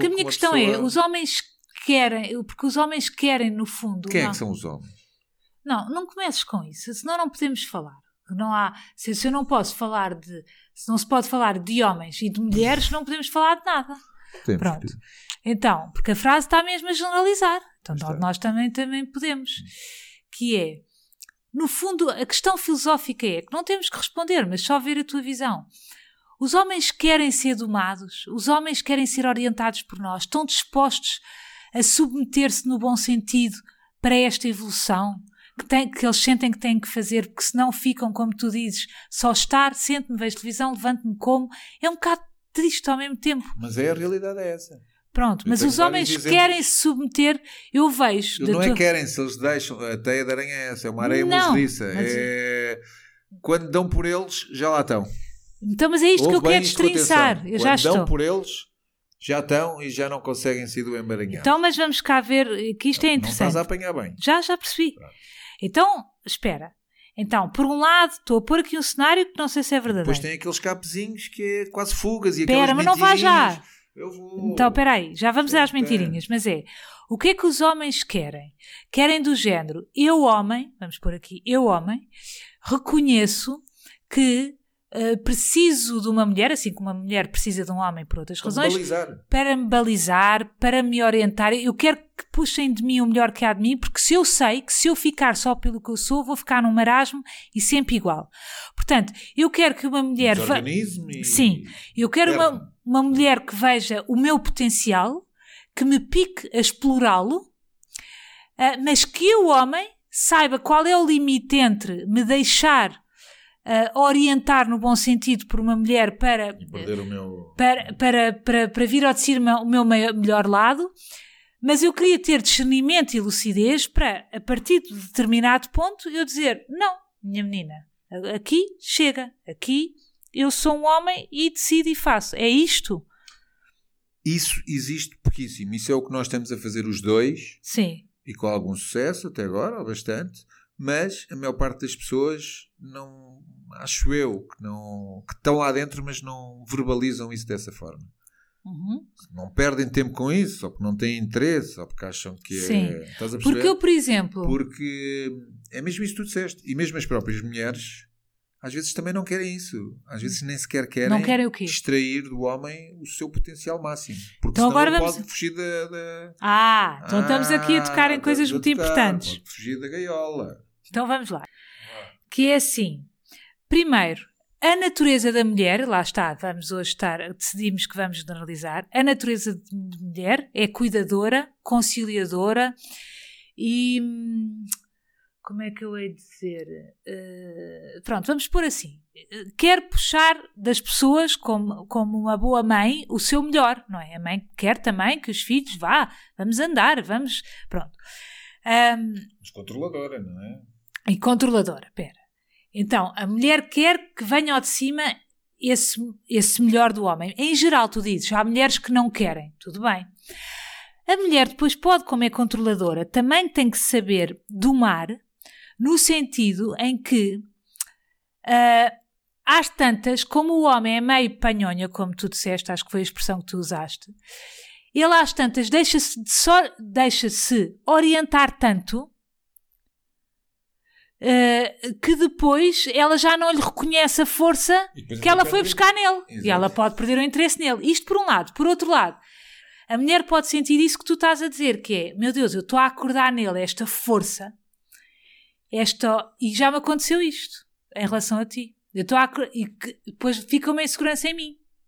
Porque a minha questão pessoa... é, os homens querem, porque os homens querem no fundo. Quem não, é que são os homens? Não, não comeces com isso, senão não podemos falar. Não há, se, se eu não posso falar de, se não se pode falar de homens e de mulheres, não podemos falar de nada. Temos Pronto. Então, porque a frase está mesmo a generalizar. Então está. nós também, também podemos. Que é, no fundo, a questão filosófica é que não temos que responder, mas só ver a tua visão. Os homens querem ser domados, os homens querem ser orientados por nós, estão dispostos a submeter-se no bom sentido para esta evolução que, tem, que eles sentem que têm que fazer, porque senão ficam, como tu dizes, só estar, sento-me, vejo televisão, levanto-me como. É um bocado triste ao mesmo tempo. Mas é a realidade é essa. Pronto, mas os homens querem se submeter, eu vejo. Não é querem, se eles deixam, a teia de aranha é essa, é uma areia movediça. É... Quando dão por eles, já lá estão. Então, mas é isto Ouve que eu quero destrinçar. Eu já estou. dão por eles, já estão e já não conseguem se do emaranhar. Então, mas vamos cá ver que isto é interessante. Não estás a apanhar bem. Já, já percebi. Pronto. Então, espera. Então, por um lado, estou a pôr aqui um cenário que não sei se é verdadeiro. Depois tem aqueles capezinhos que é quase fugas e Espera, mas não vá já. Eu vou. Então, espera aí, já vamos às mentirinhas, mas é, o que é que os homens querem? Querem do género, eu homem, vamos pôr aqui, eu homem, reconheço que Uh, preciso de uma mulher, assim como uma mulher precisa de um homem por outras razões, balizar. para me balizar, para me orientar. Eu quero que puxem de mim o melhor que há de mim, porque se eu sei que se eu ficar só pelo que eu sou, vou ficar num marasmo e sempre igual. Portanto, eu quero que uma mulher. E... Sim, eu quero uma, uma mulher que veja o meu potencial, que me pique a explorá-lo, uh, mas que o homem saiba qual é o limite entre me deixar uh, orientar no bom sentido por uma mulher para, meu... para, para, para, para vir ao de o meu melhor lado, mas eu queria ter discernimento e lucidez para, a partir de determinado ponto, eu dizer: não, minha menina, aqui chega, aqui eu sou um homem e decido e faço. É isto. Isso existe pouquíssimo. Isso é o que nós estamos a fazer os dois. Sim. E com algum sucesso até agora, bastante. Mas a maior parte das pessoas não acho eu, que, não, que estão lá dentro, mas não verbalizam isso dessa forma. Uhum. Não perdem tempo com isso, ou porque não têm interesse, ou porque acham que é. Sim. Estás a perceber? Porque eu, por exemplo. Porque é mesmo isso que tu disseste. E mesmo as próprias mulheres, às vezes também não querem isso. Às vezes nem sequer querem, não querem o quê? extrair do homem o seu potencial máximo. Porque então agora vamos... pode fugir da, da. Ah, então ah, estamos aqui a tocar em ah, coisas muito tocar, importantes. Pode fugir da gaiola. Então vamos lá. Que é assim Primeiro, a natureza da mulher, lá está, vamos hoje estar, decidimos que vamos generalizar. A natureza de mulher é cuidadora, conciliadora e. Como é que eu hei de dizer? Uh, pronto, vamos pôr assim. Quer puxar das pessoas, como, como uma boa mãe, o seu melhor, não é? A mãe quer também que os filhos vá, vamos andar, vamos. Pronto. Um, Mas controladora, não é? E controladora, pera. Então, a mulher quer que venha ao de cima esse, esse melhor do homem. Em geral, tu dizes, há mulheres que não querem, tudo bem. A mulher depois pode, como é controladora, também tem que saber domar, no sentido em que uh, às tantas, como o homem é meio panhonha, como tu disseste, acho que foi a expressão que tu usaste, ele às tantas deixa-se deixa orientar tanto Uh, que depois ela já não lhe reconhece a força que ela foi buscar nele. Exato. E ela pode perder o interesse nele. Isto por um lado. Por outro lado, a mulher pode sentir isso que tu estás a dizer, que é, meu Deus, eu estou a acordar nele esta força, esta... E já me aconteceu isto, em relação a ti. Eu estou a... E que, depois fica uma insegurança em mim.